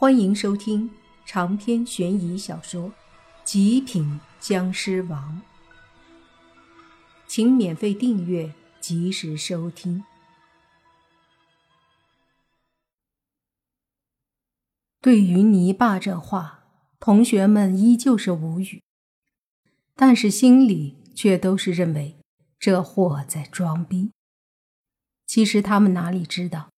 欢迎收听长篇悬疑小说《极品僵尸王》，请免费订阅，及时收听。对于泥巴这话，同学们依旧是无语，但是心里却都是认为这货在装逼。其实他们哪里知道？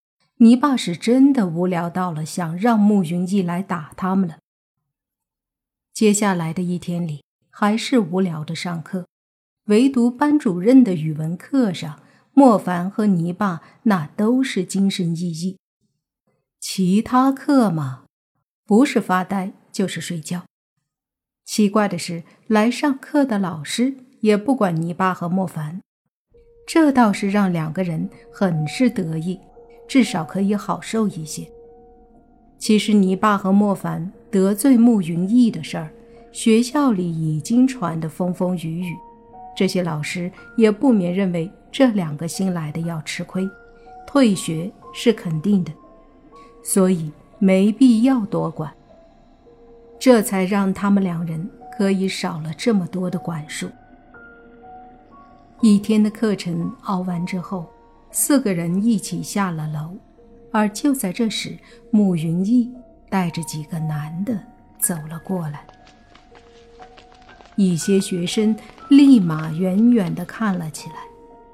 泥巴是真的无聊到了，想让慕云逸来打他们了。接下来的一天里，还是无聊的上课，唯独班主任的语文课上，莫凡和泥巴那都是精神奕奕。其他课嘛，不是发呆就是睡觉。奇怪的是，来上课的老师也不管泥巴和莫凡，这倒是让两个人很是得意。至少可以好受一些。其实你爸和莫凡得罪慕云逸的事儿，学校里已经传得风风雨雨，这些老师也不免认为这两个新来的要吃亏，退学是肯定的，所以没必要多管。这才让他们两人可以少了这么多的管束。一天的课程熬完之后。四个人一起下了楼，而就在这时，慕云逸带着几个男的走了过来。一些学生立马远远地看了起来，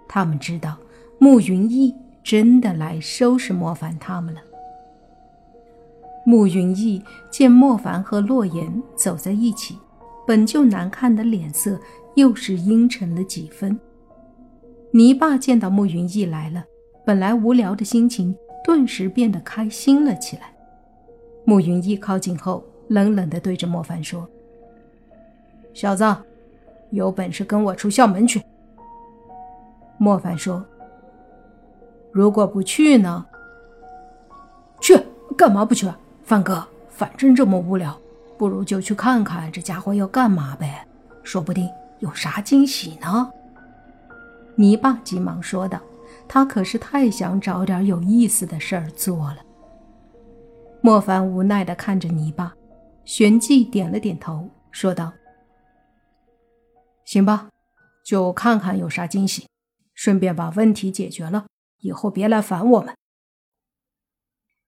他们知道慕云逸真的来收拾莫凡他们了。慕云逸见莫凡和洛言走在一起，本就难看的脸色又是阴沉了几分。泥巴见到慕云逸来了，本来无聊的心情顿时变得开心了起来。慕云逸靠近后，冷冷地对着莫凡说：“小子，有本事跟我出校门去。”莫凡说：“如果不去呢？去干嘛不去？范哥，反正这么无聊，不如就去看看这家伙要干嘛呗，说不定有啥惊喜呢。”泥巴急忙说道：“他可是太想找点有意思的事儿做了。”莫凡无奈地看着泥巴，旋即点了点头，说道：“行吧，就看看有啥惊喜，顺便把问题解决了，以后别来烦我们。”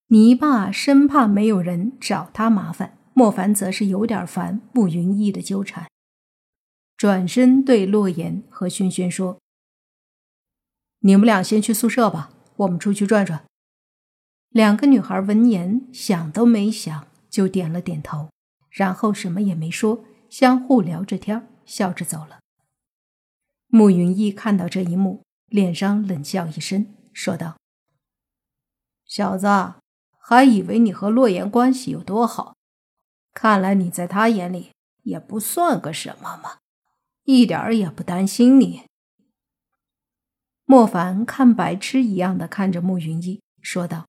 泥巴生怕没有人找他麻烦，莫凡则是有点烦慕云逸的纠缠，转身对洛言和轩轩说。你们俩先去宿舍吧，我们出去转转。两个女孩闻言，想都没想就点了点头，然后什么也没说，相互聊着天，笑着走了。慕云逸看到这一幕，脸上冷笑一声，说道：“小子，还以为你和洛言关系有多好，看来你在他眼里也不算个什么嘛，一点儿也不担心你。”莫凡看白痴一样的看着慕云逸，说道：“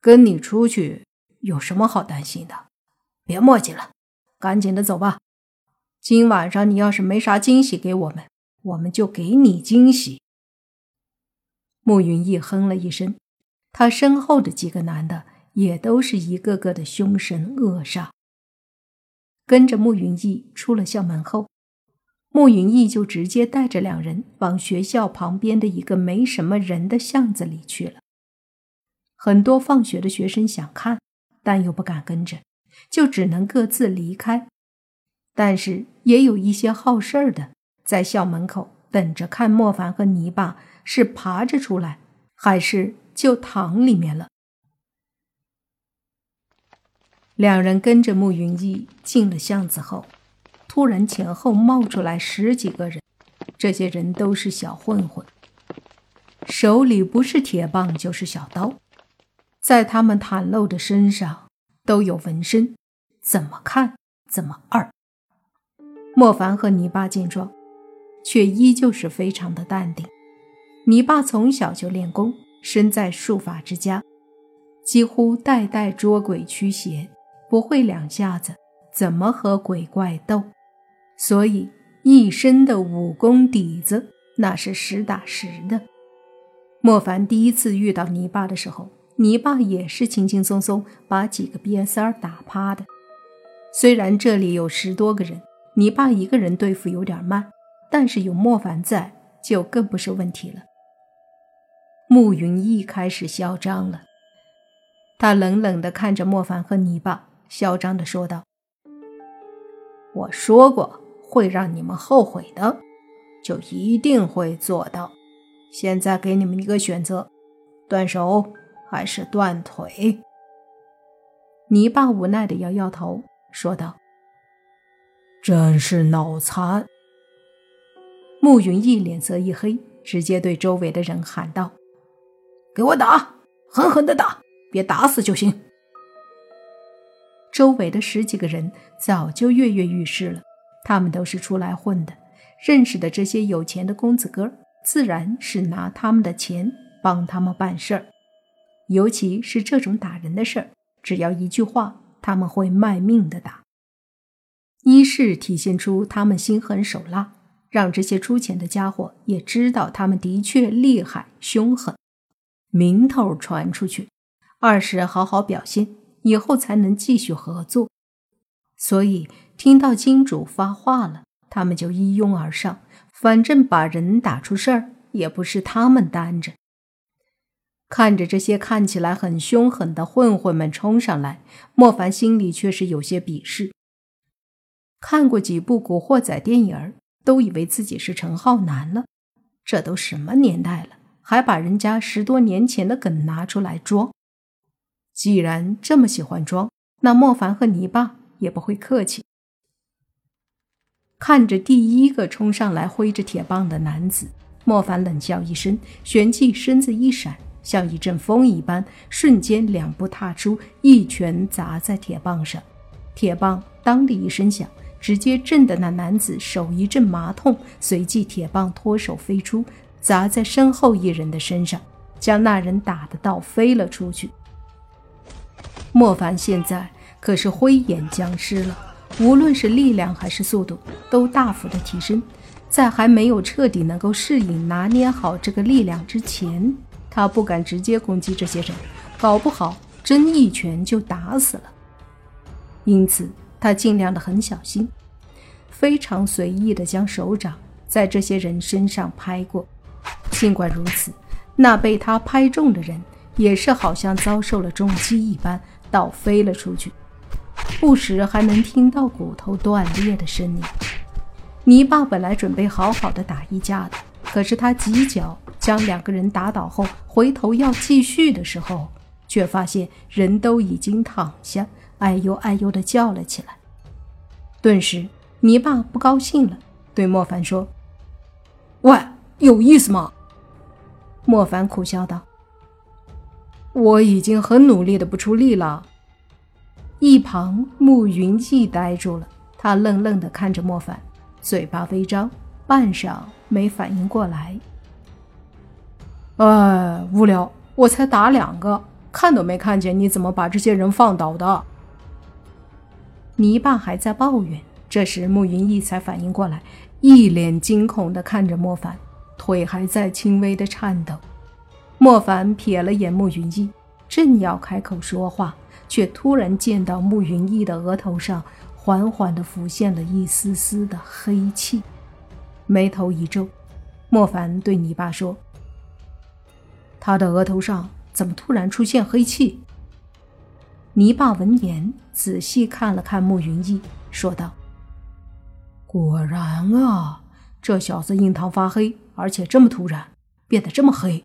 跟你出去有什么好担心的？别墨迹了，赶紧的走吧。今晚上你要是没啥惊喜给我们，我们就给你惊喜。”慕云逸哼了一声，他身后的几个男的也都是一个个的凶神恶煞。跟着慕云逸出了校门后。慕云逸就直接带着两人往学校旁边的一个没什么人的巷子里去了。很多放学的学生想看，但又不敢跟着，就只能各自离开。但是也有一些好事儿的，在校门口等着看莫凡和泥巴是爬着出来，还是就躺里面了。两人跟着慕云逸进了巷子后。突然，前后冒出来十几个人，这些人都是小混混，手里不是铁棒就是小刀，在他们袒露的身上都有纹身，怎么看怎么二。莫凡和泥巴见状，却依旧是非常的淡定。泥巴从小就练功，身在术法之家，几乎代代捉鬼驱邪，不会两下子怎么和鬼怪斗？所以，一身的武功底子那是实打实的。莫凡第一次遇到泥巴的时候，泥巴也是轻轻松松把几个瘪三儿打趴的。虽然这里有十多个人，泥巴一个人对付有点慢，但是有莫凡在，就更不是问题了。慕云一开始嚣张了，他冷冷地看着莫凡和泥巴，嚣张地说道：“我说过会让你们后悔的，就一定会做到。现在给你们一个选择，断手。”还是断腿？泥巴无奈的摇摇头，说道：“真是脑残。”慕云逸脸色一黑，直接对周围的人喊道：“给我打，狠狠的打，别打死就行。”周围的十几个人早就跃跃欲试了，他们都是出来混的，认识的这些有钱的公子哥，自然是拿他们的钱帮他们办事儿。尤其是这种打人的事儿，只要一句话，他们会卖命的打。一是体现出他们心狠手辣，让这些出钱的家伙也知道他们的确厉害凶狠，名头传出去；二是好好表现，以后才能继续合作。所以听到金主发话了，他们就一拥而上，反正把人打出事儿也不是他们担着。看着这些看起来很凶狠的混混们冲上来，莫凡心里却是有些鄙视。看过几部古惑仔电影都以为自己是陈浩南了。这都什么年代了，还把人家十多年前的梗拿出来装？既然这么喜欢装，那莫凡和泥巴也不会客气。看着第一个冲上来挥着铁棒的男子，莫凡冷笑一声，旋即身子一闪。像一阵风一般，瞬间两步踏出，一拳砸在铁棒上。铁棒当的一声响，直接震得那男子手一阵麻痛。随即，铁棒脱手飞出，砸在身后一人的身上，将那人打得倒飞了出去。莫凡现在可是灰眼僵尸了，无论是力量还是速度，都大幅的提升。在还没有彻底能够适应、拿捏好这个力量之前，他不敢直接攻击这些人，搞不好真一拳就打死了。因此，他尽量的很小心，非常随意的将手掌在这些人身上拍过。尽管如此，那被他拍中的人也是好像遭受了重击一般，倒飞了出去，不时还能听到骨头断裂的声音。泥巴本来准备好好的打一架的，可是他几脚。将两个人打倒后，回头要继续的时候，却发现人都已经躺下，哎呦哎呦的叫了起来。顿时，泥巴不高兴了，对莫凡说：“喂，有意思吗？”莫凡苦笑道：“我已经很努力的不出力了。”一旁慕云逸呆住了，他愣愣的看着莫凡，嘴巴微张，半晌没反应过来。哎，无聊！我才打两个，看都没看见，你怎么把这些人放倒的？泥巴还在抱怨，这时慕云逸才反应过来，一脸惊恐的看着莫凡，腿还在轻微的颤抖。莫凡瞥了眼慕云逸，正要开口说话，却突然见到慕云逸的额头上缓缓的浮现了一丝丝的黑气，眉头一皱，莫凡对泥巴说。他的额头上怎么突然出现黑气？泥巴闻言，仔细看了看慕云逸，说道：“果然啊，这小子印堂发黑，而且这么突然，变得这么黑。”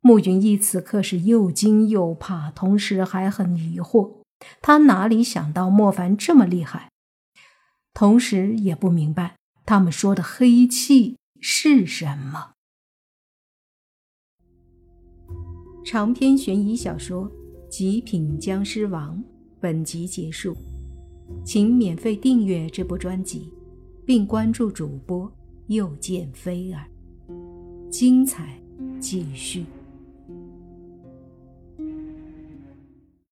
慕云逸此刻是又惊又怕，同时还很疑惑。他哪里想到莫凡这么厉害，同时也不明白他们说的黑气是什么。长篇悬疑小说《极品僵尸王》本集结束，请免费订阅这部专辑，并关注主播又见菲儿，精彩继续。